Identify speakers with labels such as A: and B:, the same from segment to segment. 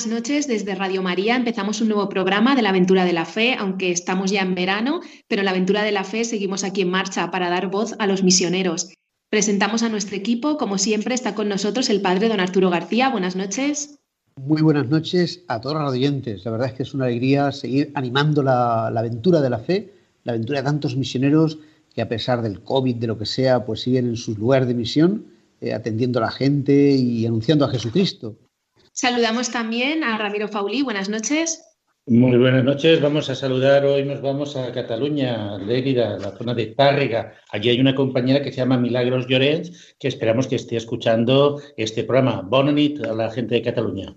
A: Buenas noches, desde Radio María empezamos un nuevo programa de la Aventura de la Fe, aunque estamos ya en verano, pero la Aventura de la Fe seguimos aquí en marcha para dar voz a los misioneros. Presentamos a nuestro equipo, como siempre está con nosotros el padre don Arturo García. Buenas noches.
B: Muy buenas noches a todos los oyentes. La verdad es que es una alegría seguir animando la, aventura de la fe, la aventura de tantos misioneros que a pesar del COVID, de lo que sea, pues siguen en sus lugares de misión, eh, atendiendo a la gente y anunciando a Jesucristo.
A: Saludamos también a Ramiro Faulí. Buenas noches.
C: Muy buenas noches. Vamos a saludar. Hoy nos vamos a Cataluña, Lérida, la zona de Tárrega. Allí hay una compañera que se llama Milagros Llorens, que esperamos que esté escuchando este programa. Bonanit a la gente de Cataluña.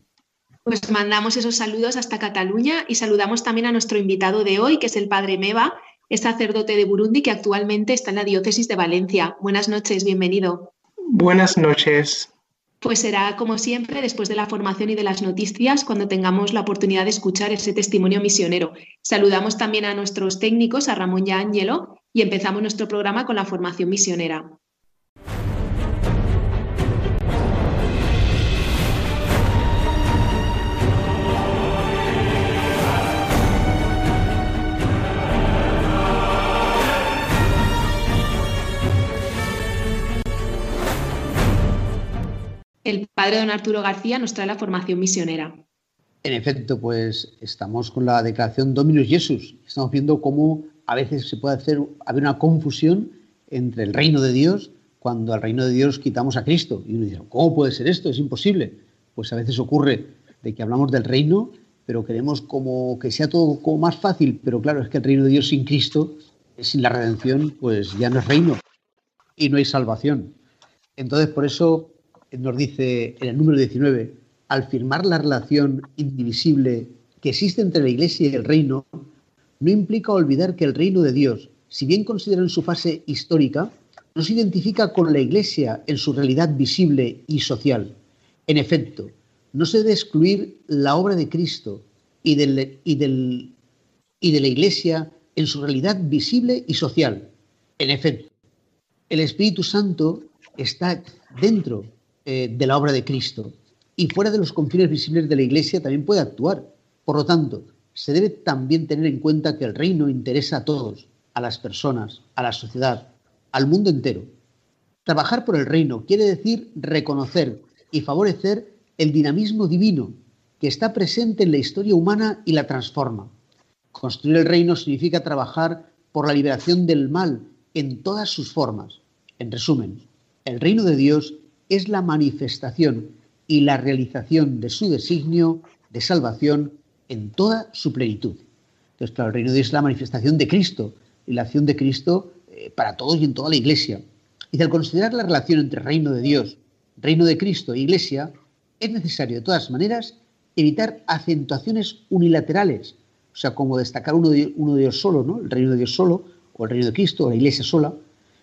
A: Pues mandamos esos saludos hasta Cataluña y saludamos también a nuestro invitado de hoy, que es el padre Meva, es sacerdote de Burundi que actualmente está en la diócesis de Valencia. Buenas noches, bienvenido.
D: Buenas noches.
A: Pues será como siempre después de la formación y de las noticias cuando tengamos la oportunidad de escuchar ese testimonio misionero. Saludamos también a nuestros técnicos, a Ramón y a Ángelo, y empezamos nuestro programa con la formación misionera. El padre don Arturo García nos trae la formación misionera.
B: En efecto, pues estamos con la declaración Dominus Jesus. Estamos viendo cómo a veces se puede hacer haber una confusión entre el reino de Dios cuando al reino de Dios quitamos a Cristo. Y uno dice, ¿cómo puede ser esto? Es imposible. Pues a veces ocurre de que hablamos del reino, pero queremos como que sea todo como más fácil. Pero claro, es que el reino de Dios sin Cristo, sin la redención, pues ya no es reino y no hay salvación. Entonces, por eso nos dice en el número 19, al firmar la relación indivisible que existe entre la Iglesia y el reino, no implica olvidar que el reino de Dios, si bien considerado en su fase histórica, no se identifica con la Iglesia en su realidad visible y social. En efecto, no se debe excluir la obra de Cristo y, del, y, del, y de la Iglesia en su realidad visible y social. En efecto, el Espíritu Santo está dentro eh, de la obra de Cristo y fuera de los confines visibles de la Iglesia también puede actuar. Por lo tanto, se debe también tener en cuenta que el reino interesa a todos, a las personas, a la sociedad, al mundo entero. Trabajar por el reino quiere decir reconocer y favorecer el dinamismo divino que está presente en la historia humana y la transforma. Construir el reino significa trabajar por la liberación del mal en todas sus formas. En resumen, el reino de Dios es la manifestación y la realización de su designio de salvación en toda su plenitud. Entonces, claro, el reino de Dios es la manifestación de Cristo y la acción de Cristo eh, para todos y en toda la iglesia. Y al considerar la relación entre reino de Dios, reino de Cristo e iglesia, es necesario de todas maneras evitar acentuaciones unilaterales, o sea, como destacar uno de, uno de Dios solo, ¿no? el reino de Dios solo, o el reino de Cristo, o la iglesia sola,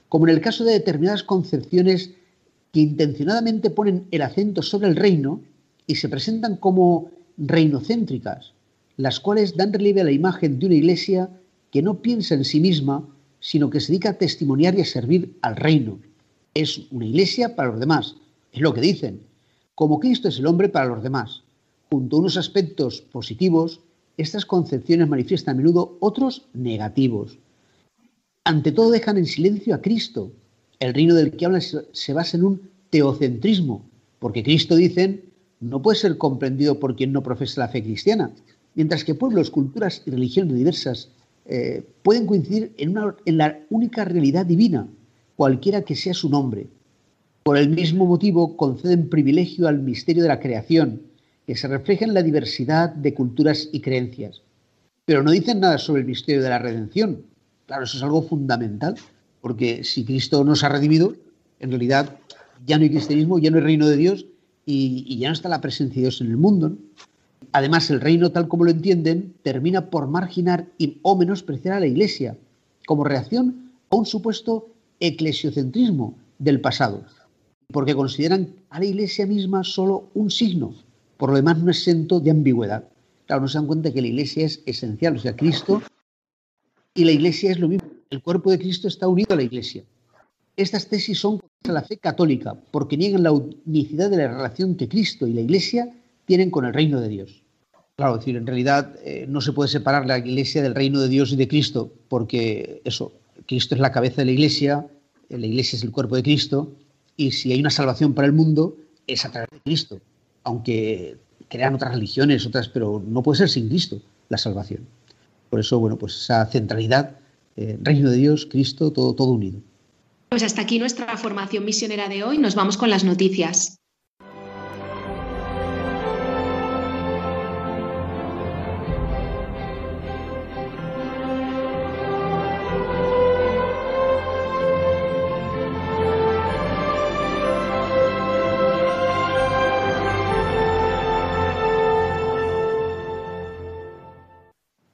B: como en el caso de determinadas concepciones que intencionadamente ponen el acento sobre el reino y se presentan como reinocéntricas, las cuales dan relieve a la imagen de una iglesia que no piensa en sí misma, sino que se dedica a testimoniar y a servir al reino. Es una iglesia para los demás, es lo que dicen, como Cristo es el hombre para los demás. Junto a unos aspectos positivos, estas concepciones manifiestan a menudo otros negativos. Ante todo dejan en silencio a Cristo, el reino del que hablan se basa en un teocentrismo, porque Cristo, dicen, no puede ser comprendido por quien no profesa la fe cristiana, mientras que pueblos, culturas y religiones diversas eh, pueden coincidir en, en la única realidad divina, cualquiera que sea su nombre. Por el mismo motivo, conceden privilegio al misterio de la creación, que se refleja en la diversidad de culturas y creencias. Pero no dicen nada sobre el misterio de la redención. Claro, eso es algo fundamental porque si Cristo nos ha redimido, en realidad ya no hay cristianismo, ya no hay reino de Dios y, ya no está la presencia de Dios en el mundo. Además, el reino tal como lo entienden termina por marginar y, o menospreciar a la Iglesia como reacción a un supuesto eclesiocentrismo del pasado, porque consideran a la Iglesia misma solo un signo, por lo demás no exento de ambigüedad. Claro, no se dan cuenta que la Iglesia es esencial, o sea, Cristo y la Iglesia es lo mismo. El cuerpo de Cristo está unido a la Iglesia. Estas tesis son contra la fe católica, porque niegan la unicidad de la relación que Cristo y la Iglesia tienen con el reino de Dios. Claro, es decir, en realidad eh, no se puede separar la Iglesia del reino de Dios y de Cristo, porque eso, Cristo es la cabeza de la Iglesia, la Iglesia es el cuerpo de Cristo, y si hay una salvación para el mundo, es a través de Cristo, aunque crean otras religiones, otras, pero no puede ser sin Cristo la salvación. Por eso, bueno, pues esa centralidad, eh, reino de Dios, Cristo, todo, todo unido.
A: Pues hasta aquí nuestra formación misionera de hoy. Nos vamos con las noticias.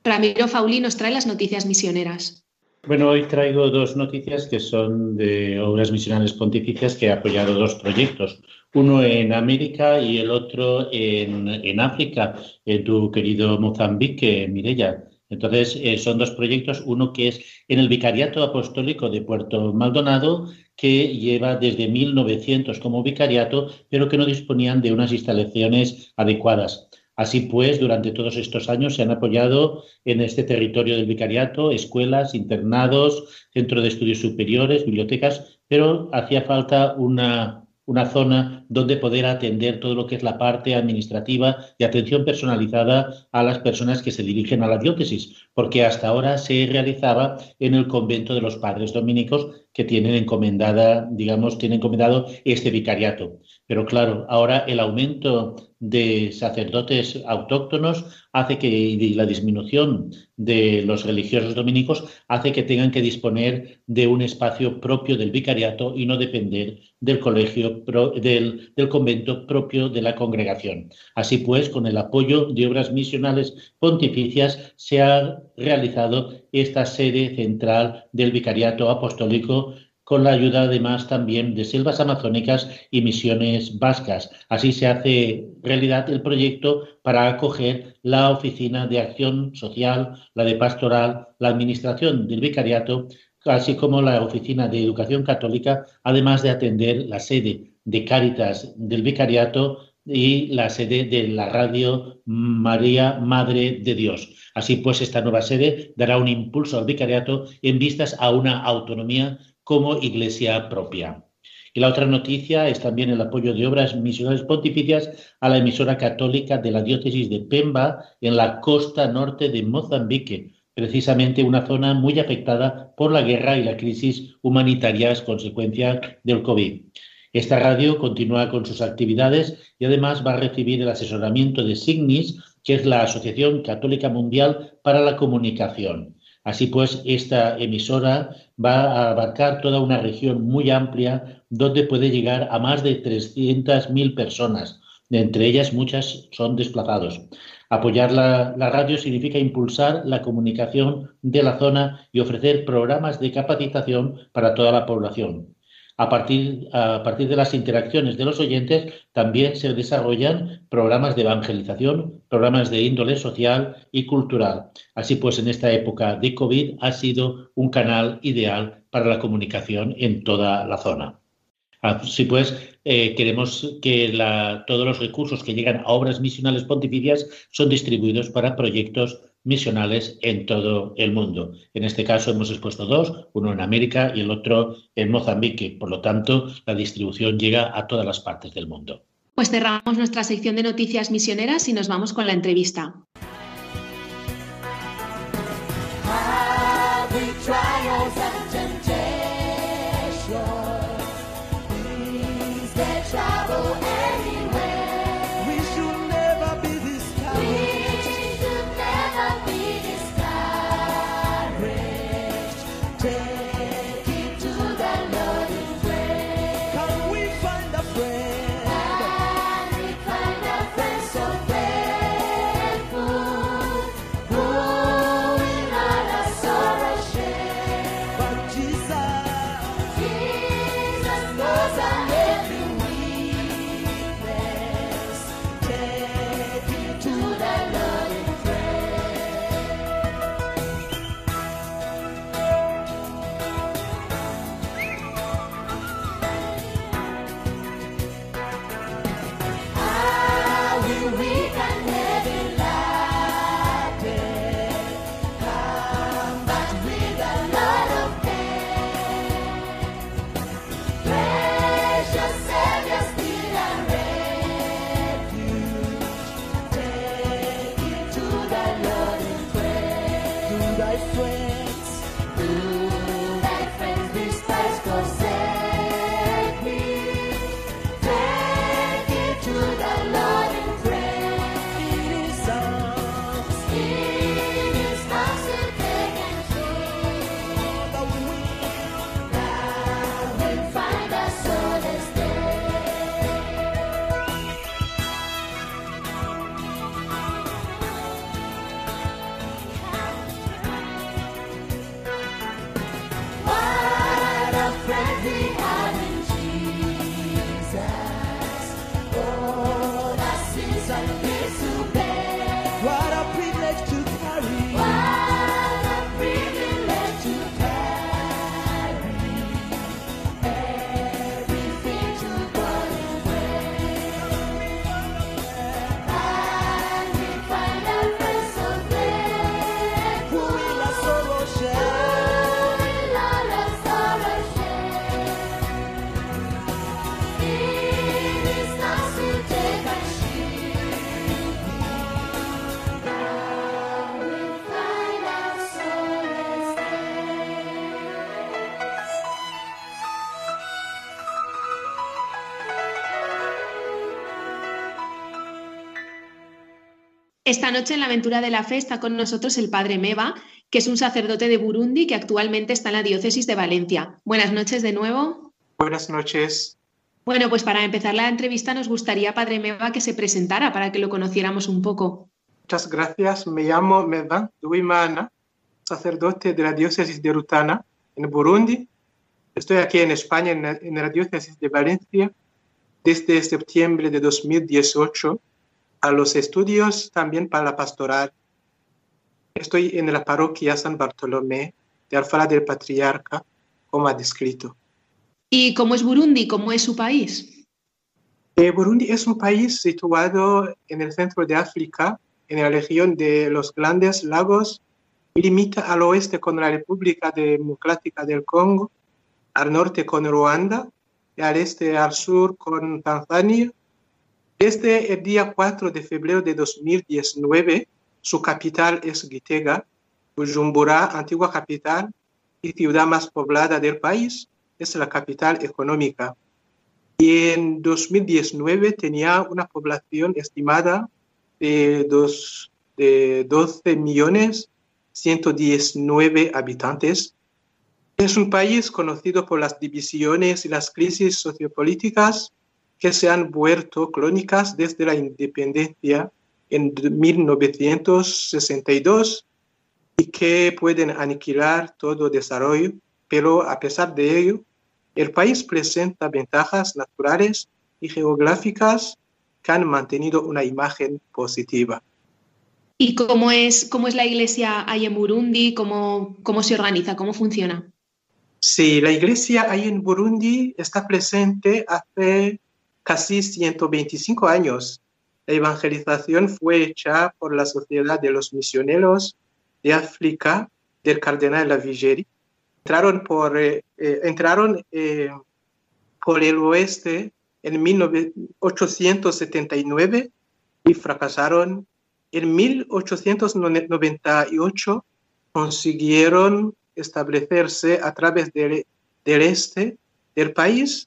A: Ramiro Fauli nos trae las noticias misioneras.
C: Bueno, hoy traigo dos noticias que son de obras misionales pontificias que he apoyado dos proyectos. Uno en América y el otro en, África, en tu querido Mozambique, Mirella. Entonces, eh, son dos proyectos, uno que es en el Vicariato Apostólico de Puerto Maldonado, que lleva desde 1900 como vicariato, pero que no disponían de unas instalaciones adecuadas. Así pues, durante todos estos años se han apoyado en este territorio del vicariato escuelas, internados, centro de estudios superiores, bibliotecas, pero hacía falta una, una zona donde poder atender todo lo que es la parte administrativa y atención personalizada a las personas que se dirigen a la diócesis, porque hasta ahora se realizaba en el convento de los padres dominicos que tienen encomendada, digamos, tienen encomendado este vicariato. Pero claro, ahora el aumento de sacerdotes autóctonos hace que y la disminución de los religiosos dominicos hace que tengan que disponer de un espacio propio del vicariato y no depender del colegio del, del convento propio de la congregación. Así pues, con el apoyo de obras misionales pontificias se ha realizado esta sede central del vicariato apostólico con la ayuda además también de selvas amazónicas y misiones vascas. Así se hace realidad el proyecto para acoger la Oficina de Acción Social, la de Pastoral, la Administración del Vicariato, así como la Oficina de Educación Católica, además de atender la sede de Cáritas del Vicariato y la sede de la Radio María Madre de Dios. Así pues, esta nueva sede dará un impulso al vicariato en vistas a una autonomía como iglesia propia. Y la otra noticia es también el apoyo de obras misionales pontificias a la emisora católica de la diócesis de Pemba en la costa norte de Mozambique, precisamente una zona muy afectada por la guerra y la crisis humanitarias consecuencia del COVID. Esta radio continúa con sus actividades y además va a recibir el asesoramiento de SIGNIS, que es la Asociación Católica Mundial para la Comunicación. Así pues, esta emisora va a abarcar toda una región muy amplia donde puede llegar a más de 300.000 personas. Entre ellas, muchas son desplazados. Apoyar la, radio significa impulsar la comunicación de la zona y ofrecer programas de capacitación para toda la población. A partir, a partir de las interacciones de los oyentes también se desarrollan programas de evangelización, programas de índole social y cultural. Así pues, en esta época de COVID ha sido un canal ideal para la comunicación en toda la zona. Así pues, eh, queremos que todos los recursos que llegan a obras misionales pontificias son distribuidos para proyectos misionales en todo el mundo. En este caso hemos expuesto dos, uno en América y el otro en Mozambique. Por lo tanto, la distribución llega a todas las partes del mundo.
A: Pues cerramos nuestra sección de noticias misioneras y nos vamos con la entrevista. Esta noche en la aventura de la fe está con nosotros el padre Meva, que es un sacerdote de Burundi que actualmente está en la diócesis de Valencia. Buenas noches de nuevo.
D: Buenas noches.
A: Bueno, pues para empezar la entrevista nos gustaría, padre Meva, que se presentara para que lo conociéramos un poco.
D: Muchas gracias. Me llamo Meva Duimana, sacerdote de la diócesis de Rutana, en Burundi. Estoy aquí en España, en la, diócesis de Valencia, desde septiembre de 2018 a los estudios también para la pastoral. Estoy en la parroquia San Bartolomé de Alfara del Patriarca, como ha descrito.
A: ¿Y cómo es Burundi? ¿Cómo es su país?
D: Eh, Burundi es un país situado en el centro de África, en la región de los Grandes Lagos, y limita al oeste con la República Democrática del Congo, al norte con Ruanda, y al este al sur con Tanzania. Desde el día 4 de febrero de 2019, su capital es Gitega, Bujumbura, antigua capital y ciudad más poblada del país, es la capital económica. Y en 2019 tenía una población estimada de, dos, de 12 millones 119 habitantes. Es un país conocido por las divisiones y las crisis sociopolíticas que se han vuelto crónicas desde la independencia en 1962 y que pueden aniquilar todo desarrollo, pero a pesar de ello, el país presenta ventajas naturales y geográficas que han mantenido una imagen positiva.
A: ¿Y cómo es, cómo es la iglesia ahí en Burundi? ¿Cómo, ¿Cómo se organiza? ¿Cómo funciona?
D: Sí, la iglesia ahí en Burundi está presente hace casi 125 años. La evangelización fue hecha por la Sociedad de los Misioneros de África del Cardenal Lavigeri. Entraron por, eh, eh, entraron, eh, por el oeste en 1879 y fracasaron. En 1898 consiguieron establecerse a través del, del este del país.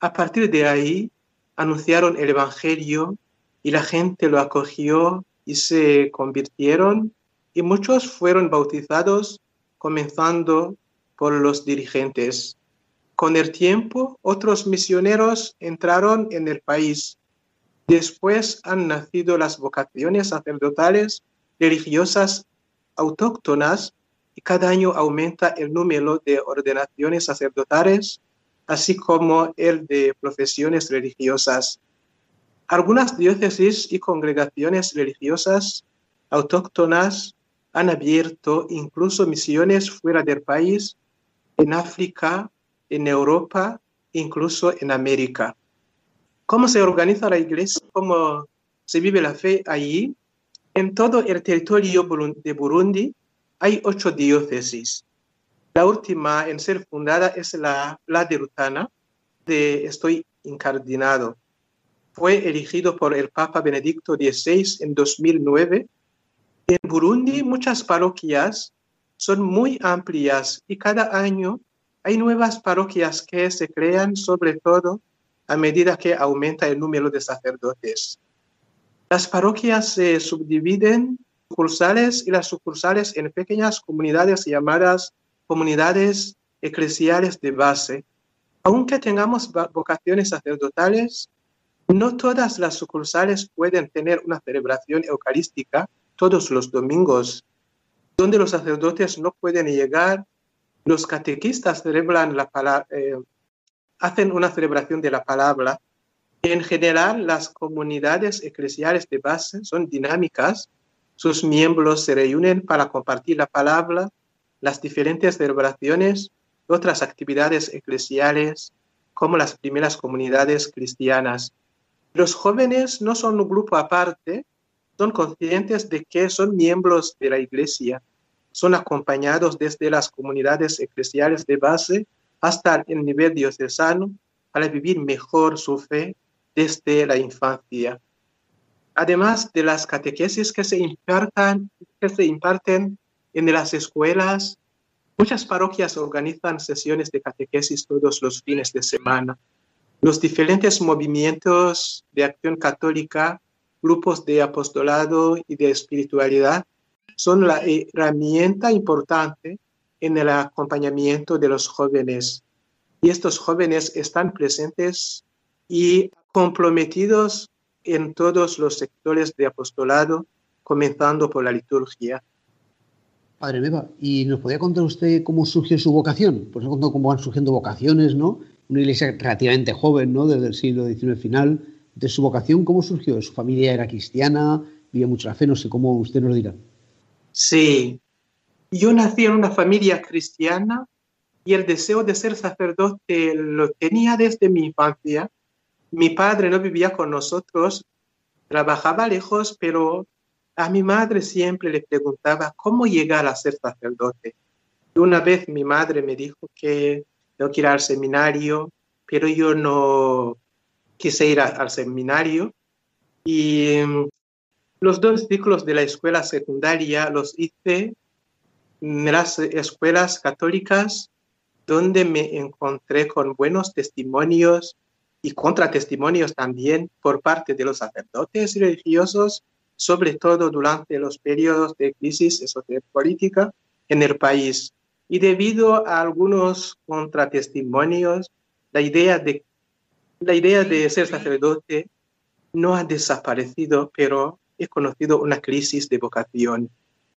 D: A partir de ahí anunciaron el Evangelio y la gente lo acogió y se convirtieron y muchos fueron bautizados comenzando por los dirigentes. Con el tiempo, otros misioneros entraron en el país. Después han nacido las vocaciones sacerdotales religiosas autóctonas y cada año aumenta el número de ordenaciones sacerdotales, así como el de profesiones religiosas. Algunas diócesis y congregaciones religiosas autóctonas han abierto incluso misiones fuera del país, en África, en Europa, incluso en América. ¿Cómo se organiza la iglesia? ¿Cómo se vive la fe allí? En todo el territorio de Burundi hay ocho diócesis. La última en ser fundada es la, la de Rutana, de estoy incardinado fue elegido por el Papa Benedicto XVI en 2009. En Burundi muchas parroquias son muy amplias y cada año hay nuevas parroquias que se crean, sobre todo a medida que aumenta el número de sacerdotes. Las parroquias se subdividen sucursales y las sucursales en pequeñas comunidades llamadas comunidades eclesiales de base. Aunque tengamos vocaciones sacerdotales, no todas las sucursales pueden tener una celebración eucarística todos los domingos, donde los sacerdotes no pueden llegar. Los catequistas celebran la eh, hacen una celebración de la palabra. En general, las comunidades eclesiales de base son dinámicas. Sus miembros se reúnen para compartir la palabra, las diferentes celebraciones, otras actividades eclesiales, como las primeras comunidades cristianas. Los jóvenes no son un grupo aparte, son conscientes de que son miembros de la iglesia, son acompañados desde las comunidades eclesiales de base hasta el nivel diocesano para vivir mejor su fe desde la infancia. Además de las catequesis que se que se imparten en las escuelas, muchas parroquias organizan sesiones de catequesis todos los fines de semana los diferentes movimientos de acción católica grupos de apostolado y de espiritualidad son la herramienta importante en el acompañamiento de los jóvenes. Y estos jóvenes están presentes y comprometidos en todos los sectores de apostolado, comenzando por la liturgia.
B: Padre Beba, ¿y nos podría contar usted cómo surgió su vocación? Pues contó cómo van surgiendo vocaciones, ¿no? Una iglesia relativamente joven, ¿no? Desde el siglo XIX final. De su vocación, ¿cómo surgió? ¿Su familia era cristiana? ¿Vivía mucho la fe? No sé cómo usted nos dirá.
D: Sí, yo nací en una familia cristiana y el deseo de ser sacerdote lo tenía desde mi infancia. Mi padre no vivía con nosotros, trabajaba lejos, pero a mi madre siempre le preguntaba cómo llegar a ser sacerdote. una vez mi madre me dijo que tengo que ir al seminario, pero yo no quise ir al seminario. Y mm, los dos ciclos de la escuela secundaria los hice en las escuelas católicas donde me encontré con buenos testimonios y contratestimonios también por parte de los sacerdotes religiosos sobre todo durante los periodos de crisis política en el país. Y debido a algunos contratestimonios, la idea de, la idea de ser sacerdote no ha desaparecido, pero he conocido una crisis de vocación.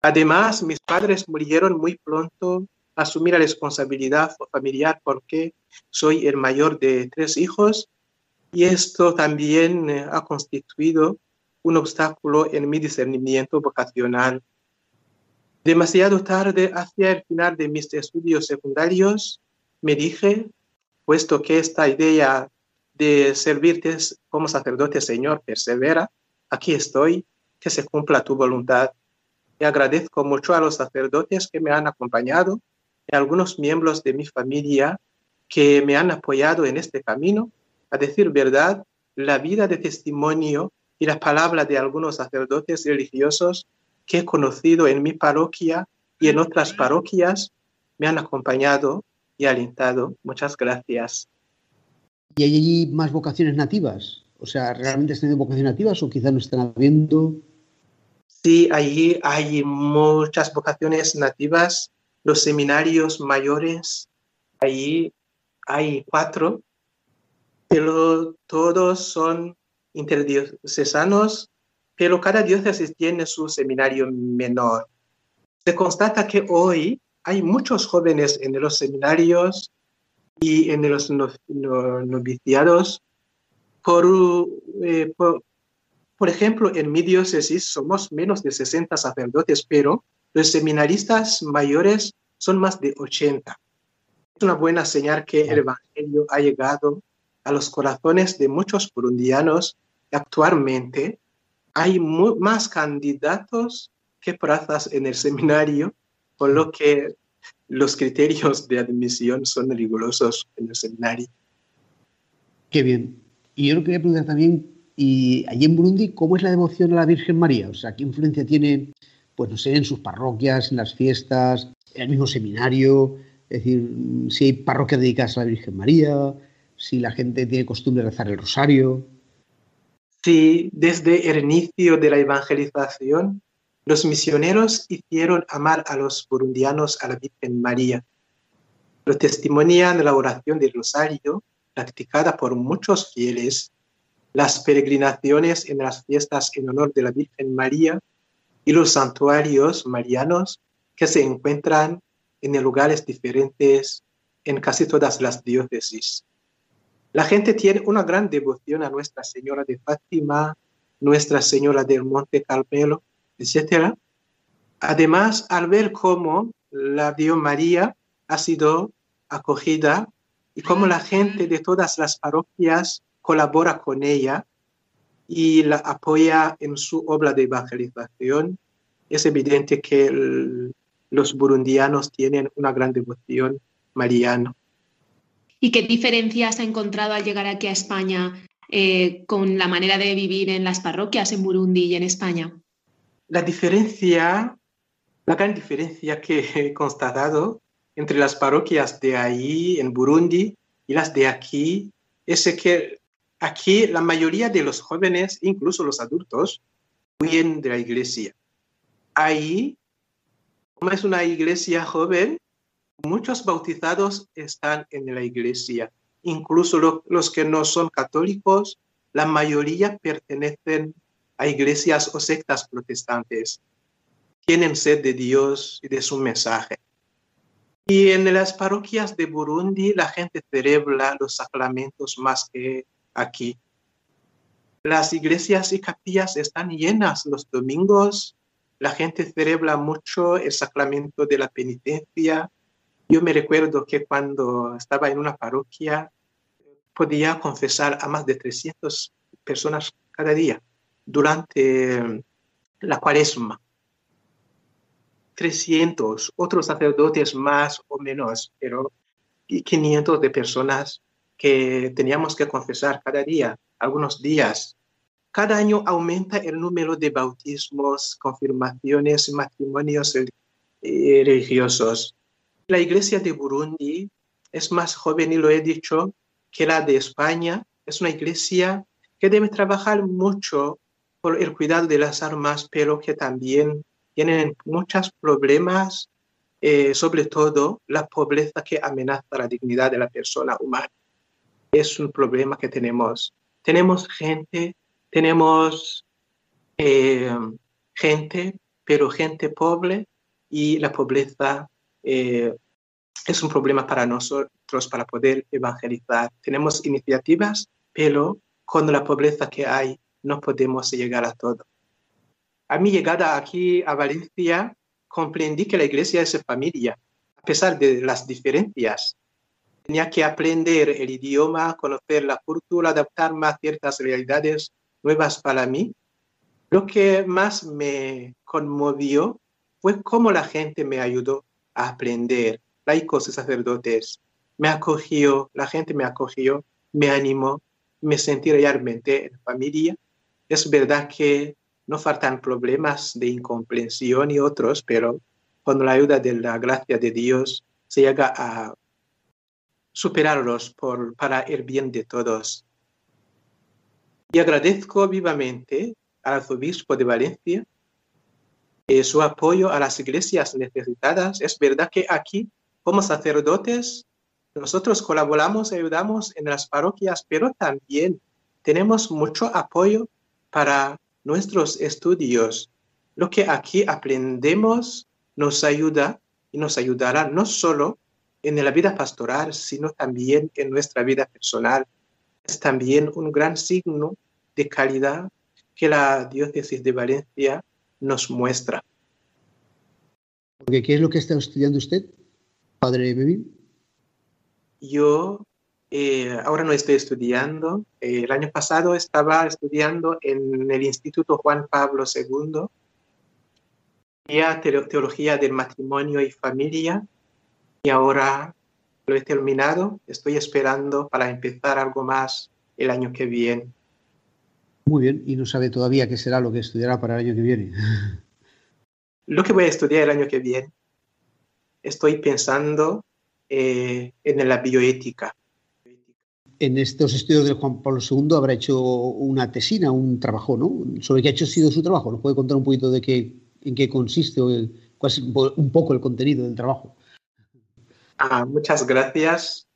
D: Además, mis padres murieron muy pronto, asumí la responsabilidad familiar porque soy el mayor de tres hijos y esto también eh, ha constituido un obstáculo en mi discernimiento vocacional. Demasiado tarde, hacia el final de mis estudios secundarios, me dije, puesto que esta idea de servirte como sacerdote, Señor, persevera, aquí estoy, que se cumpla tu voluntad. Y agradezco mucho a los sacerdotes que me han acompañado y a algunos miembros de mi familia que me han apoyado en este camino. A decir verdad, la vida de testimonio y las palabras de algunos sacerdotes religiosos que he conocido en mi parroquia y en otras parroquias me han acompañado y alentado. Muchas gracias.
B: ¿Y hay allí más vocaciones nativas? O sea, ¿realmente están teniendo vocaciones nativas o quizás no están habiendo?
D: Sí, allí hay muchas vocaciones nativas. Los seminarios mayores, allí hay cuatro, pero todos son interdiocesanos, pero cada diócesis tiene su seminario menor. Se constata que hoy hay muchos jóvenes en los seminarios y en los noviciados. Por, eh, por, por, ejemplo, en mi diócesis somos menos de 60 sacerdotes, pero los seminaristas mayores son más de 80. Es una buena señal que el Evangelio ha llegado a los corazones de muchos burundianos actualmente hay más candidatos que plazas en el seminario, por lo que los criterios de admisión son rigurosos en el seminario.
B: Qué bien. Y yo lo quería preguntar también, y allí en Burundi, ¿cómo es la devoción a la Virgen María? O sea, ¿qué influencia tiene, pues no sé, en sus parroquias, en las fiestas, en el mismo seminario? Es decir, si hay parroquias dedicadas a la Virgen María, si la gente tiene costumbre de rezar el rosario.
D: Desde el inicio de la evangelización, los misioneros hicieron amar a los burundianos a la Virgen María. Lo testimonian la oración del rosario, practicada por muchos fieles, las peregrinaciones en las fiestas en honor de la Virgen María y los santuarios marianos que se encuentran en lugares diferentes en casi todas las diócesis. La gente tiene una gran devoción a Nuestra Señora de Fátima, Nuestra Señora del Monte Carmelo, etc. Además, al ver cómo la Dios María ha sido acogida y cómo la gente de todas las parroquias colabora con ella y la apoya en su obra de evangelización, es evidente que los burundianos tienen una gran devoción mariana.
A: ¿Y qué diferencias ha encontrado al llegar aquí a España eh, con la manera de vivir en las parroquias en Burundi y en España?
D: La diferencia, la gran diferencia que he constatado entre las parroquias de ahí, en Burundi, y las de aquí, es que aquí la mayoría de los jóvenes, incluso los adultos, huyen de la iglesia. Ahí, como es una iglesia joven, muchos bautizados están en la iglesia. Incluso los que no son católicos, la mayoría pertenecen a iglesias o sectas protestantes. Tienen sed de Dios y de su mensaje. Y en las parroquias de Burundi la gente celebra los sacramentos más que aquí. Las iglesias y capillas están llenas los domingos. La gente celebra mucho el sacramento de la penitencia. Yo me recuerdo que cuando estaba en una parroquia podía confesar a más de 300 personas cada día durante la cuaresma. 300, otros sacerdotes más o menos, pero 500 de personas que teníamos que confesar cada día, algunos días. Cada año aumenta el número de bautismos, confirmaciones, matrimonios eh, religiosos. La iglesia de Burundi es más joven, y lo he dicho, que la de España. Es una iglesia que debe trabajar mucho por el cuidado de las armas, pero que también tienen muchos problemas, eh, sobre todo la pobreza que amenaza la dignidad de la persona humana es un problema que tenemos. Tenemos gente, tenemos eh, gente, pero gente pobre y la pobreza eh, es un problema para nosotros para poder evangelizar. Tenemos iniciativas, pero con la pobreza que hay no podemos llegar a todo. A mi llegada aquí a Valencia, comprendí que la iglesia es familia, a pesar de las diferencias tenía que aprender el idioma, conocer la cultura, adaptarme a ciertas realidades nuevas para mí. Lo que más me conmovió fue cómo la gente me ayudó aprender, laicos y sacerdotes. Me acogió, la gente me acogió, me animó, me sentí realmente en familia. Es verdad que no faltan problemas de incomprensión y otros, pero con la ayuda de la gracia de Dios se llega a superarlos por, para el bien de todos. Y agradezco vivamente al arzobispo de Valencia eh, su apoyo a las iglesias necesitadas. Es verdad que aquí, como sacerdotes, nosotros colaboramos, ayudamos en las parroquias, pero también tenemos mucho apoyo para nuestros estudios. Lo que aquí aprendemos nos ayuda y nos ayudará no solo en la vida pastoral, sino también en nuestra vida personal. Es también un gran signo de calidad que la diócesis de Valencia nos muestra.
B: Porque, ¿Qué es lo que está estudiando usted, padre Bebín?
D: Yo eh, ahora no estoy estudiando. Eh, el año pasado estaba estudiando en el Instituto Juan Pablo II, Teología del Matrimonio y Familia, y ahora lo he terminado. Estoy esperando para empezar algo más el año que viene.
B: Muy bien, y no sabe todavía qué será lo que estudiará para el año que viene.
D: Lo que voy a estudiar el año que viene, estoy pensando eh, en la bioética.
B: En estos estudios de Juan Pablo II habrá hecho una tesina, un trabajo, ¿no? Sobre qué ha hecho sido su trabajo. ¿Nos puede contar un poquito de qué, en qué consiste o cuál es un poco el contenido del trabajo?
D: Ah, muchas gracias.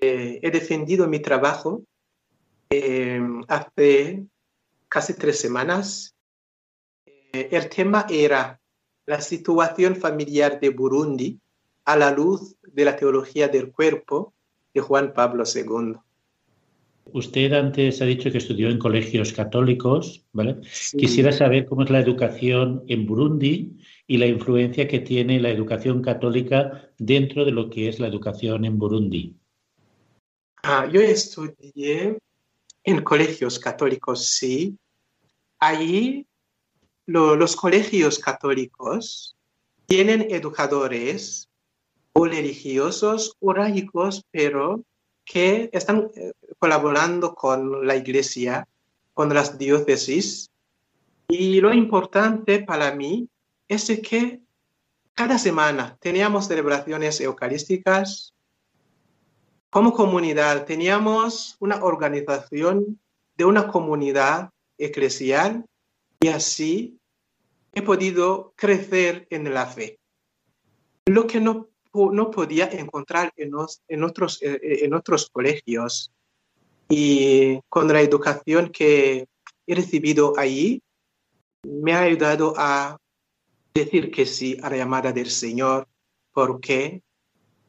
D: Eh, he defendido mi trabajo eh, hace casi tres semanas. Eh, el tema era la situación familiar de Burundi a la luz de la teología del cuerpo de Juan Pablo II.
C: Usted antes ha dicho que estudió en colegios católicos, ¿vale? Quisiera saber cómo es la educación en Burundi y la influencia que tiene la educación católica dentro de lo que es la educación en Burundi.
D: Ah, yo estudié en colegios católicos, sí. Allí los colegios católicos tienen educadores o religiosos o laicos, pero que están eh, colaborando con la iglesia, con las diócesis. Y lo importante para mí es que cada semana teníamos celebraciones eucarísticas como comunidad teníamos una organización de una comunidad eclesial y así he podido crecer en la fe. Lo que no, no podía encontrar en, en, otros, eh, en otros colegios y con la educación que he recibido allí, me ha ayudado a decir que sí a la llamada del Señor, porque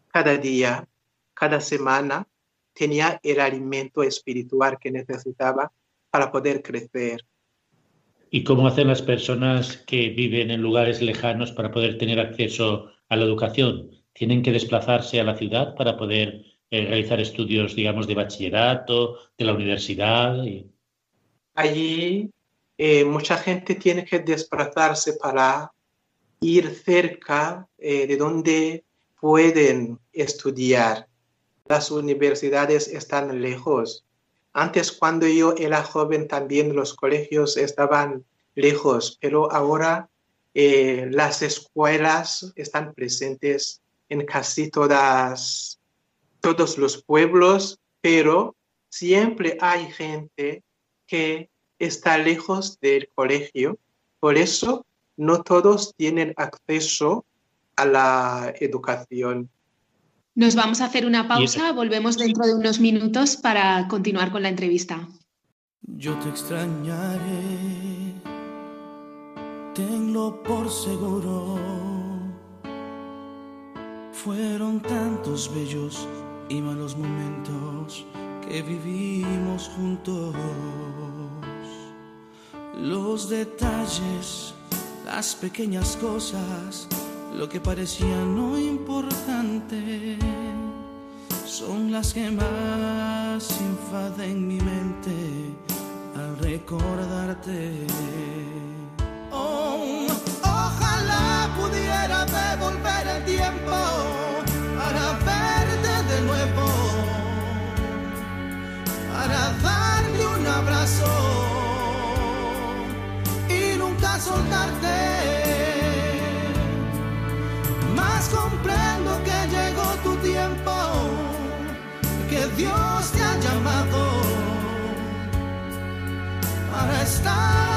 D: cada día, cada semana, tenía el alimento espiritual que necesitaba para poder crecer.
C: ¿Y cómo hacen las personas que viven en lugares lejanos para poder tener acceso a la educación? ¿Tienen que desplazarse a la ciudad para poder eh, realizar estudios, digamos, de bachillerato, de la universidad?
D: Allí eh, mucha gente tiene que desplazarse para ir cerca eh, de donde pueden estudiar. Las universidades están lejos. Antes, cuando yo era joven, también los colegios estaban lejos, pero ahora eh, las escuelas están presentes en casi todas, todos los pueblos, pero siempre hay gente que está lejos del colegio. Por eso no todos tienen acceso a la educación.
A: Nos vamos a hacer una pausa, volvemos dentro de unos minutos para continuar con la entrevista.
E: Yo te extrañaré, tenlo por seguro. Fueron tantos bellos y malos momentos que vivimos juntos. Los detalles, las pequeñas cosas, lo que parecía no importante, son las que más infaden mi mente al recordarte. Oh, ojalá pudiera devolver el tiempo para verte de nuevo, para darle un abrazo te ha llamado para estar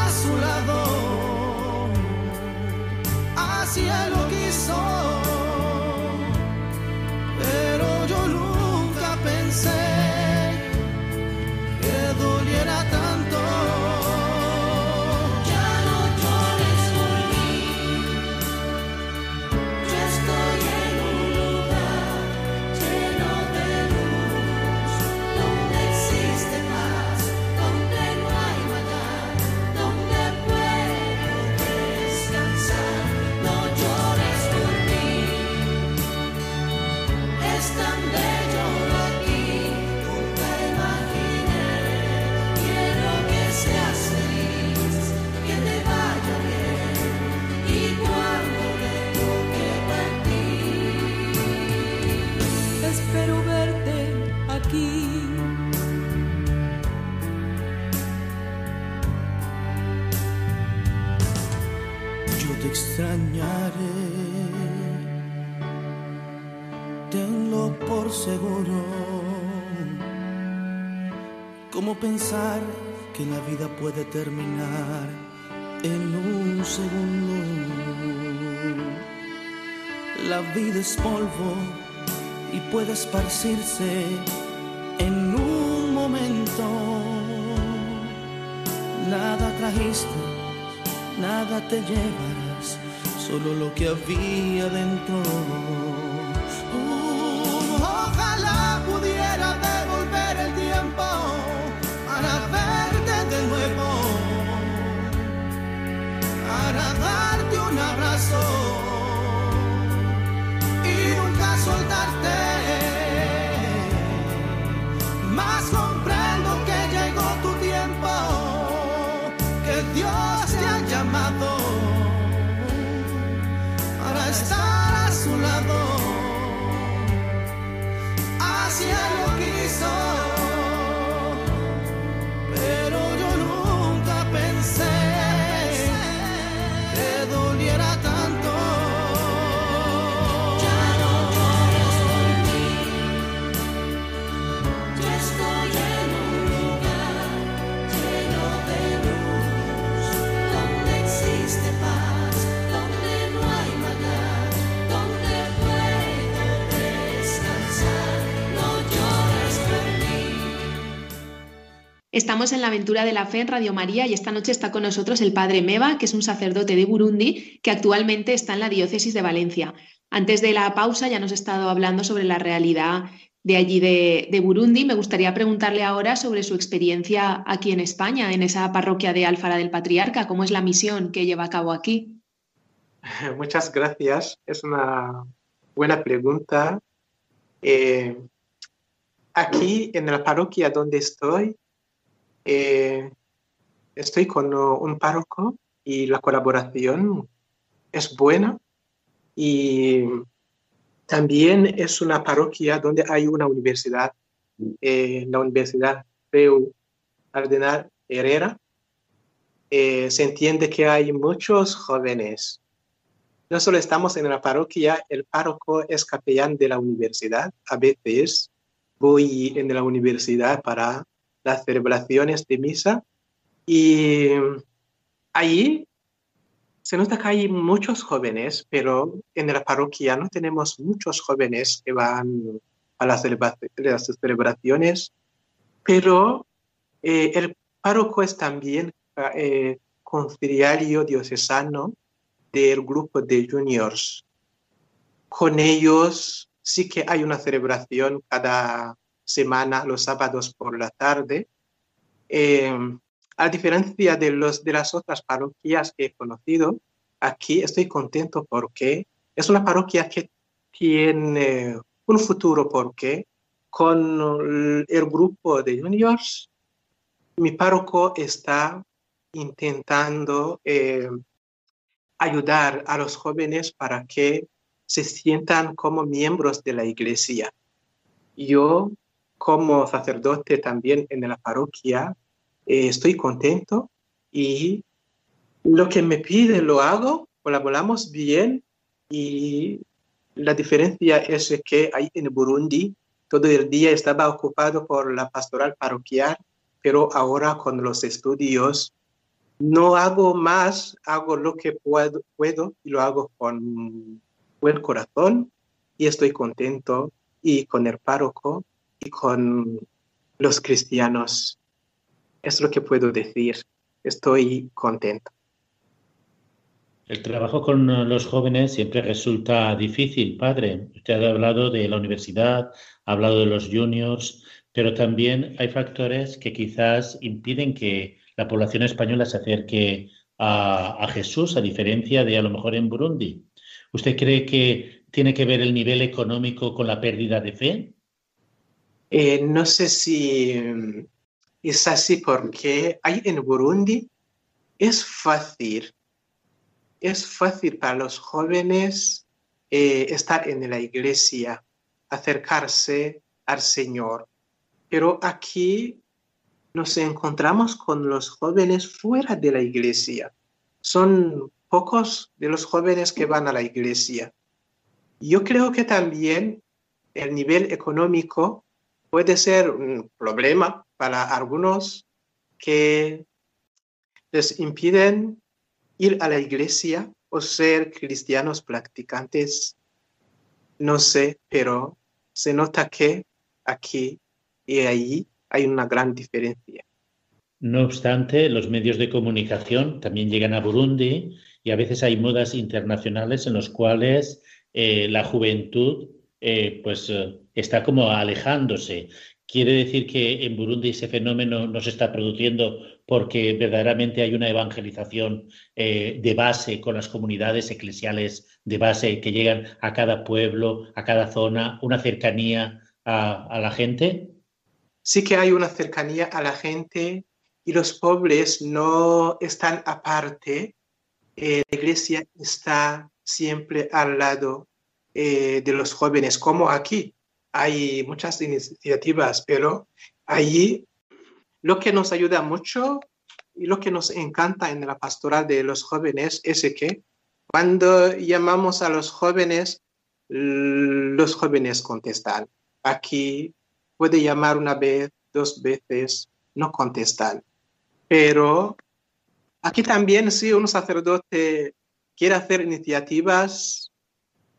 E: puede terminar en un segundo. La vida es polvo y puede esparcirse en un momento. Nada trajiste, nada te llevarás, solo lo que había dentro. un abrazo.
A: Estamos en la aventura de la fe en Radio María y esta noche está con nosotros el padre Meva, que es un sacerdote de Burundi que actualmente está en la diócesis de Valencia. Antes de la pausa ya nos ha estado hablando sobre la realidad de allí de, Burundi. Me gustaría preguntarle ahora sobre su experiencia aquí en España, en esa parroquia de Alfara del Patriarca. ¿Cómo es la misión que lleva a cabo aquí?
D: Muchas gracias. Es una buena pregunta. Eh, aquí en la parroquia donde estoy, eh, estoy con un párroco y la colaboración es buena y también es una parroquia donde hay una universidad, eh, la Universidad Peu Ardenal Herrera. Eh, se entiende que hay muchos jóvenes. No solo estamos en la parroquia, el párroco es capellán de la universidad. A veces voy en la universidad para las celebraciones de misa y ahí se nota que hay muchos jóvenes, pero en la parroquia no tenemos muchos jóvenes que van a las, celebraciones, pero eh, el párroco es también eh, conciliario diocesano del grupo de juniors. Con ellos sí que hay una celebración cada semana, los sábados por la tarde. Eh, a diferencia de, los, de las otras parroquias que he conocido, aquí estoy contento porque es una parroquia que tiene un futuro porque con el grupo de juniors, mi párroco está intentando eh, ayudar a los jóvenes para que se sientan como miembros de la iglesia. Yo, como sacerdote también en la parroquia, eh, estoy contento y lo que me pide lo hago, colaboramos bien y la diferencia es que hay en Burundi todo el día estaba ocupado por la pastoral parroquial, pero ahora con los estudios no hago más, hago lo que puedo, puedo y lo hago con buen corazón y estoy contento y con el párroco y con los cristianos es lo que puedo decir. Estoy contento.
C: El trabajo con los jóvenes siempre resulta difícil, padre. Usted ha hablado de la universidad, ha hablado de los juniors, pero también hay factores que quizás impiden que la población española se acerque a, Jesús, a diferencia de a lo mejor en Burundi. ¿Usted cree que tiene que ver el nivel económico con la pérdida de fe?
D: Eh, no sé si es así porque hay en Burundi es fácil, es fácil para los jóvenes eh, estar en la iglesia, acercarse al Señor. Pero aquí nos encontramos con los jóvenes fuera de la iglesia. Son pocos de los jóvenes que van a la iglesia. Yo creo que también el nivel económico puede ser un problema para algunos que les impiden ir a la iglesia o ser cristianos practicantes. No sé, pero se nota que aquí y allí hay una gran diferencia.
C: No obstante, los medios de comunicación también llegan a Burundi y a veces hay modas internacionales en los cuales eh, la juventud eh, pues, eh, está como alejándose ¿Quiere decir que en Burundi ese fenómeno no se está produciendo porque verdaderamente hay una evangelización eh, de base con las comunidades eclesiales de base que llegan a cada pueblo, a cada zona, una cercanía a, la gente?
D: Sí que hay una cercanía a la gente y los pobres no están aparte. Eh, la iglesia está siempre al lado eh, de los jóvenes, como aquí hay muchas iniciativas, pero allí lo que nos ayuda mucho y lo que nos encanta en la pastoral de los jóvenes es que cuando llamamos a los jóvenes, los jóvenes contestan. Aquí puede llamar una vez, dos veces, no contestan. Pero aquí también si un sacerdote quiere hacer iniciativas,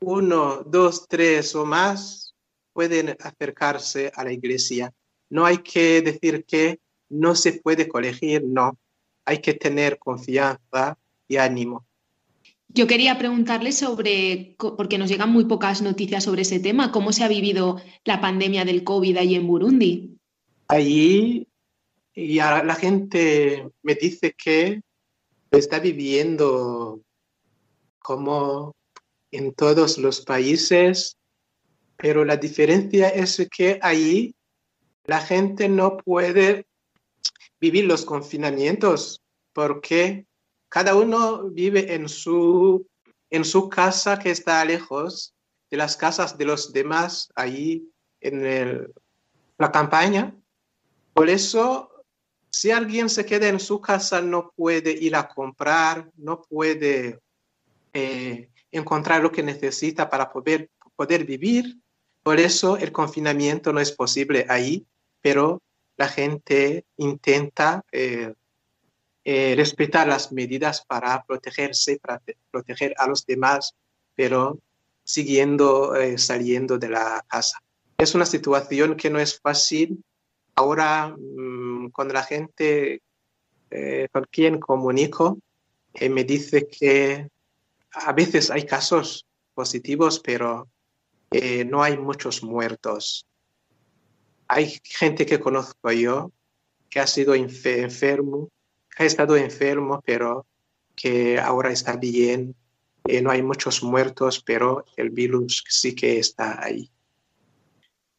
D: uno, dos, tres o más, pueden acercarse a la iglesia. No hay que decir que no se puede corregir, no. Hay que tener confianza y ánimo.
A: Yo quería preguntarle sobre, porque nos llegan muy pocas noticias sobre ese tema, cómo se ha vivido la pandemia del COVID ahí en Burundi.
D: Allí ya la gente me dice que está viviendo como en todos los países, pero la diferencia es que allí la gente no puede vivir los confinamientos porque cada uno vive en su, en su casa que está lejos de las casas de los demás ahí en la campaña. Por eso, si alguien se queda en su casa, no puede ir a comprar, no puede eh, encontrar lo que necesita para poder, poder vivir. Por eso el confinamiento no es posible ahí, pero la gente intenta eh, eh, respetar las medidas para protegerse, para proteger a los demás, pero siguiendo eh, saliendo de la casa. Es una situación que no es fácil. Ahora, mm, cuando la gente con quien comunico, me dice que a veces hay casos positivos, pero no hay muchos muertos. Hay gente que conozco yo que ha sido enfermo ha estado enfermo, pero que ahora está bien. Eh, no hay muchos muertos, pero el virus sí que está ahí.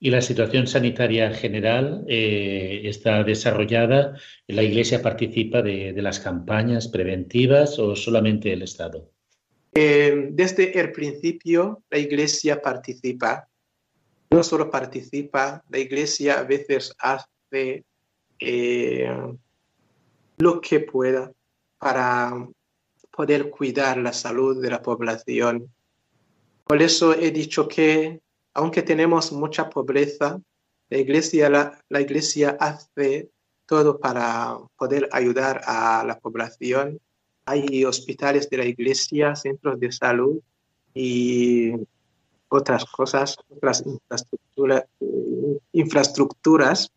C: ¿Y la situación sanitaria general eh, está desarrollada? ¿La Iglesia participa de, las campañas preventivas o solamente el Estado?
D: Eh, desde el principio, la Iglesia participa. No solo participa, la Iglesia a veces hace lo que pueda para poder cuidar la salud de la población. Por eso he dicho que aunque tenemos mucha pobreza, la iglesia, la, iglesia hace todo para poder ayudar a la población. Hay hospitales de la iglesia, centros de salud y otras cosas, otras infraestructuras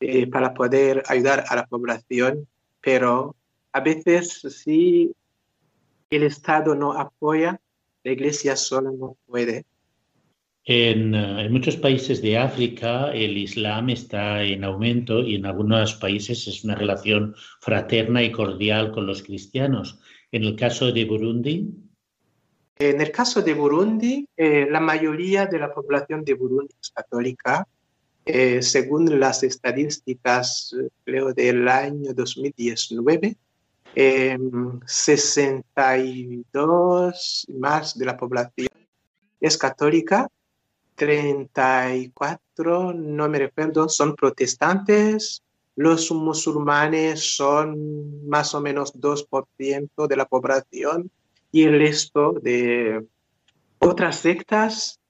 D: eh, para poder ayudar a la población pero a veces si el Estado no apoya, la Iglesia sola no puede.
C: En, eh, en, muchos países de África el Islam está en aumento y en algunos países es una relación fraterna y cordial con los cristianos. En el caso de Burundi.
D: En el caso de Burundi, eh, la mayoría de la población de Burundi es católica eh, según las estadísticas, creo, del año 2019, 62 más de la población es católica, 34, no me recuerdo, son protestantes, los musulmanes son más o menos 2% de la población y el resto de otras sectas.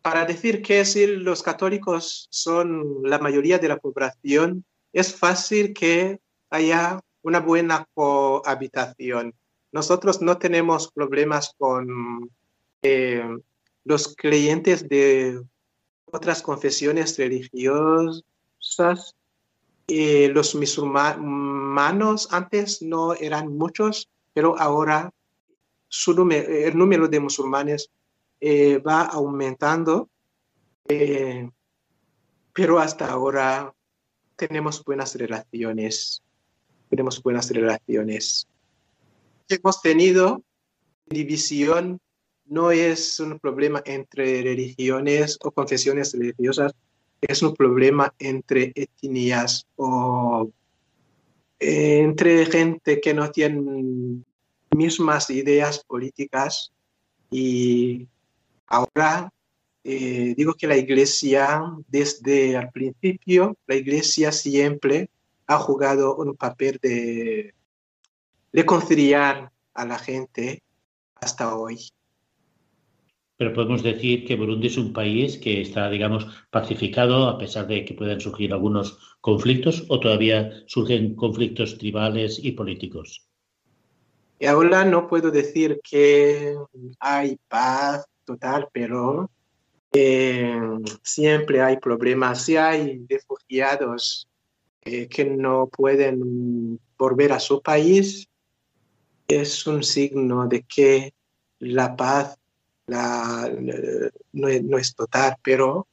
D: Para decir que si los católicos son la mayoría de la población, es fácil que haya una buena cohabitación. Nosotros no tenemos problemas con eh, los creyentes de otras confesiones religiosas. Eh, los musulmanos antes no eran muchos, pero ahora su el número de musulmanes eh, va aumentando, eh, pero hasta ahora tenemos buenas relaciones, tenemos buenas relaciones. Hemos tenido división, no es un problema entre religiones o confesiones religiosas, es un problema entre etnias o eh, entre gente que no tiene mismas ideas políticas y Ahora, eh, digo que la iglesia, desde el principio, la iglesia siempre ha jugado un papel de reconciliar a la gente hasta hoy.
C: Pero podemos decir que Burundi es un país que está, digamos, pacificado a pesar de que puedan surgir algunos conflictos o todavía surgen conflictos tribales y políticos.
D: Y ahora no puedo decir que hay paz total, pero eh, siempre hay problemas. Si hay refugiados eh, que no pueden volver a su país, es un signo de que la paz la, no, no, es total, pero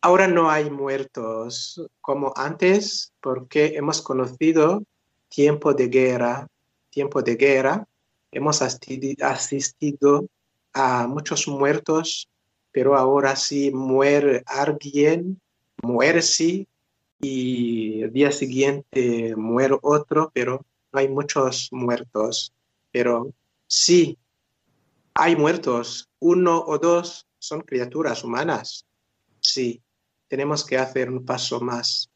D: ahora no hay muertos como antes porque hemos conocido tiempo de guerra, tiempo de guerra, hemos asistido a muchos muertos, pero ahora sí muere alguien, muere sí, y el día siguiente muere otro, pero no hay muchos muertos. Pero sí, hay muertos, uno o dos son criaturas humanas. Sí, tenemos que hacer un paso más.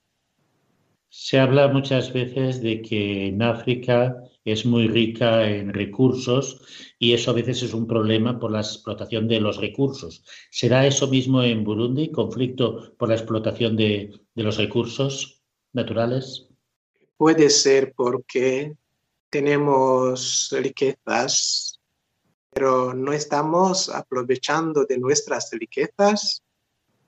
C: Se habla muchas veces de que en África es muy rica en recursos y eso a veces es un problema por la explotación de los recursos. ¿Será eso mismo en Burundi, conflicto por la explotación de, de los recursos naturales?
D: Puede ser porque tenemos riquezas, pero no estamos aprovechando de nuestras riquezas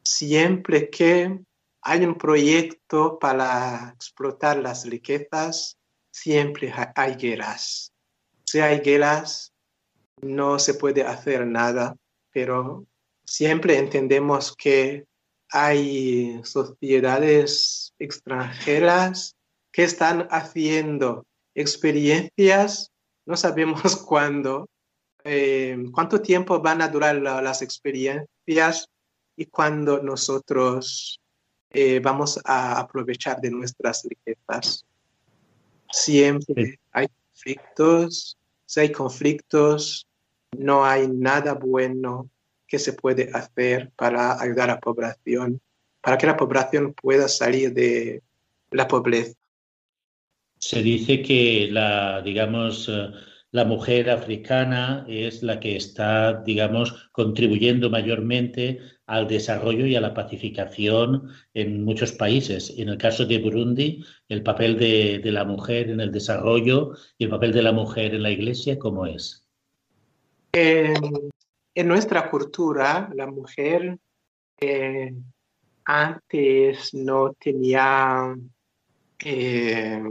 D: siempre que hay un proyecto para explotar las riquezas, siempre hay guerras. Si hay guerras, no se puede hacer nada, pero siempre entendemos que hay sociedades extranjeras que están haciendo experiencias, no sabemos cuándo, eh, cuánto tiempo van a durar la, las experiencias y cuándo nosotros eh, vamos a aprovechar de nuestras riquezas. Siempre hay conflictos, si hay conflictos, no hay nada bueno que se puede hacer para ayudar a la población, para que la población pueda salir de la pobreza.
C: Se dice que la, digamos, eh, la mujer africana es la que está, digamos, contribuyendo mayormente al desarrollo y a la pacificación en muchos países. En el caso de Burundi, el papel de, de la mujer en el desarrollo y el papel de la mujer en la iglesia, ¿cómo es?
D: En, nuestra cultura, la mujer eh, antes no tenía eh,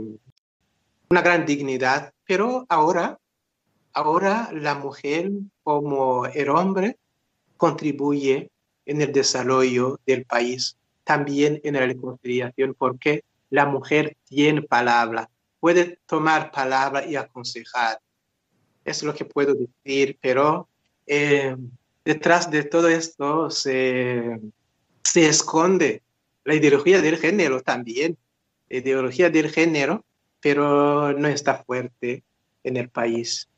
D: una gran dignidad, pero ahora, ahora la mujer como el hombre contribuye en el desarrollo del país, también en la reconciliación, porque la mujer tiene palabra, puede tomar palabra y aconsejar. Es lo que puedo decir, pero eh, detrás de todo esto se, se esconde la ideología del género también, la ideología del género, pero no está fuerte en el país.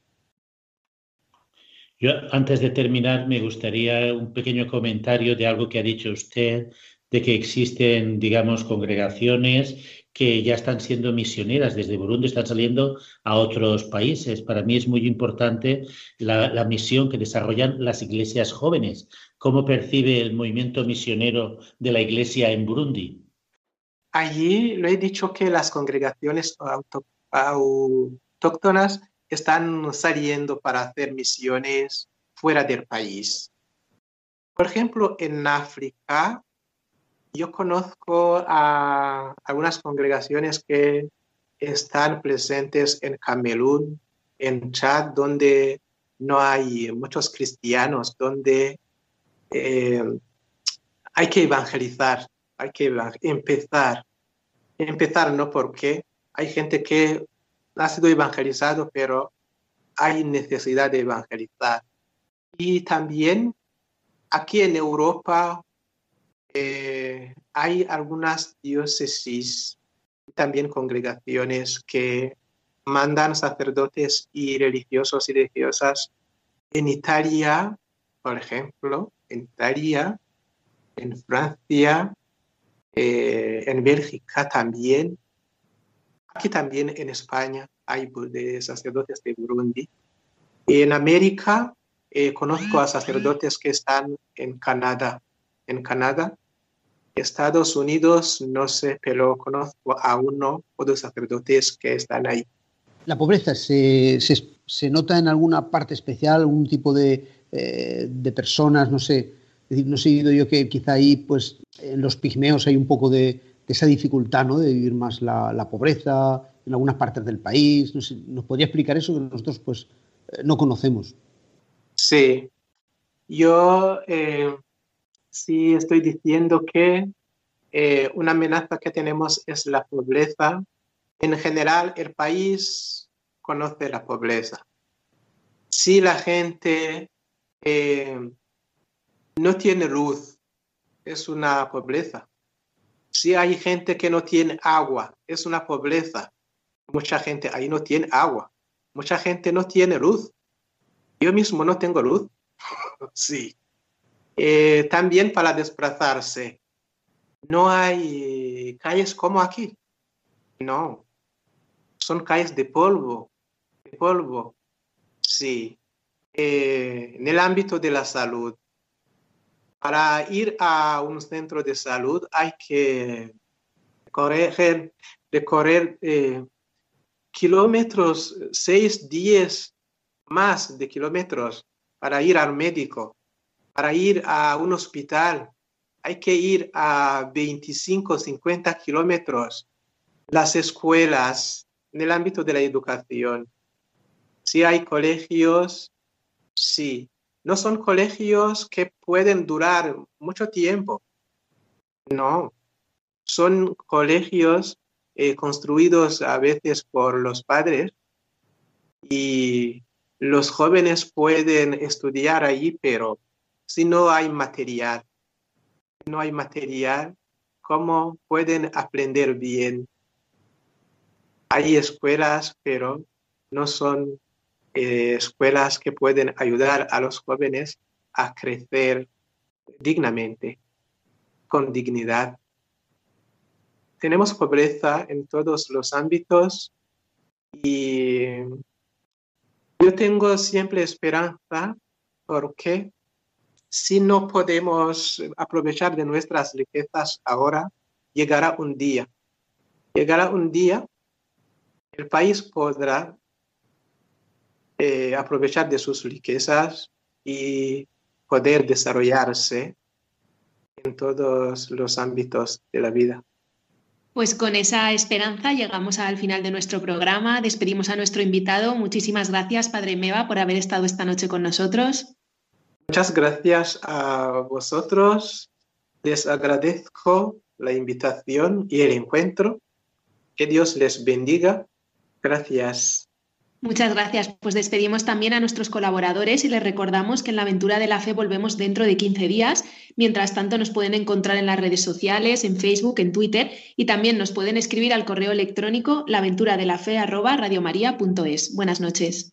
C: Yo, antes de terminar, me gustaría un pequeño comentario de algo que ha dicho usted, de que existen, digamos, congregaciones que ya están siendo misioneras desde Burundi, están saliendo a otros países. Para mí es muy importante la, la misión que desarrollan las iglesias jóvenes. ¿Cómo percibe el movimiento misionero de la iglesia en Burundi?
D: Allí lo he dicho que las congregaciones autóctonas están saliendo para hacer misiones fuera del país. Por ejemplo, en África, yo conozco a algunas congregaciones que están presentes en Camerún, en Chad, donde no hay muchos cristianos, donde eh, hay que evangelizar, hay que empezar. Empezar no porque hay gente que ha sido evangelizado, pero hay necesidad de evangelizar. Y también aquí en Europa eh, hay algunas diócesis, también congregaciones que mandan sacerdotes y religiosos y religiosas en Italia, por ejemplo, en Italia, en Francia, eh, en Bélgica también, Aquí también en España hay de sacerdotes de Burundi. Y en América eh, conozco a sacerdotes que están en Canadá. En Canadá, Estados Unidos, no sé, pero conozco a uno o dos sacerdotes que están ahí.
B: ¿La pobreza se, se, se nota en alguna parte especial, algún tipo de, eh, de personas, no sé? Es decir, no seguido yo que quizá ahí, pues, en los pigmeos hay un poco de, esa dificultad ¿no? de vivir más la, pobreza en algunas partes del país. ¿Nos podría explicar eso que nosotros pues, eh, no conocemos?
D: Sí, yo eh, sí estoy diciendo que eh, una amenaza que tenemos es la pobreza. En general, el país conoce la pobreza. Si la gente no tiene luz, es una pobreza. Si hay gente que no tiene agua, es una pobreza. Mucha gente ahí no tiene agua. Mucha gente no tiene luz. Yo mismo no tengo luz. sí. Eh, también para desplazarse. No hay calles como aquí. No. Son calles de polvo. De polvo. Sí. Eh, en el ámbito de la salud, para ir a un centro de salud hay que correr, recorrer eh, kilómetros, 6, 10 más de kilómetros para ir al médico, para ir a un hospital. Hay que ir a 25, 50 kilómetros. Las escuelas, en el ámbito de la educación. Si hay colegios, sí, no son colegios que pueden durar mucho tiempo. No, son colegios eh, construidos a veces por los padres y los jóvenes pueden estudiar allí, pero si no hay material, no hay material, ¿cómo pueden aprender bien? Hay escuelas, pero no son eh, escuelas que pueden ayudar a los jóvenes a crecer dignamente, con dignidad. Tenemos pobreza en todos los ámbitos y yo tengo siempre esperanza porque si no podemos aprovechar de nuestras riquezas ahora, llegará un día. Llegará un día, el país podrá eh, aprovechar de sus riquezas y poder desarrollarse en todos los ámbitos de la vida.
A: Pues con esa esperanza llegamos al final de nuestro programa. Despedimos a nuestro invitado. Muchísimas gracias, Padre Meva, por haber estado esta noche con nosotros.
D: Muchas gracias a vosotros. Les agradezco la invitación y el encuentro. Que Dios les bendiga. Gracias.
A: Muchas gracias. Pues despedimos también a nuestros colaboradores y les recordamos que en la aventura de la fe volvemos dentro de 15 días. Mientras tanto, nos pueden encontrar en las redes sociales, en Facebook, en Twitter y también nos pueden escribir al correo electrónico laventuradelafe.radiomaría.es. Buenas noches.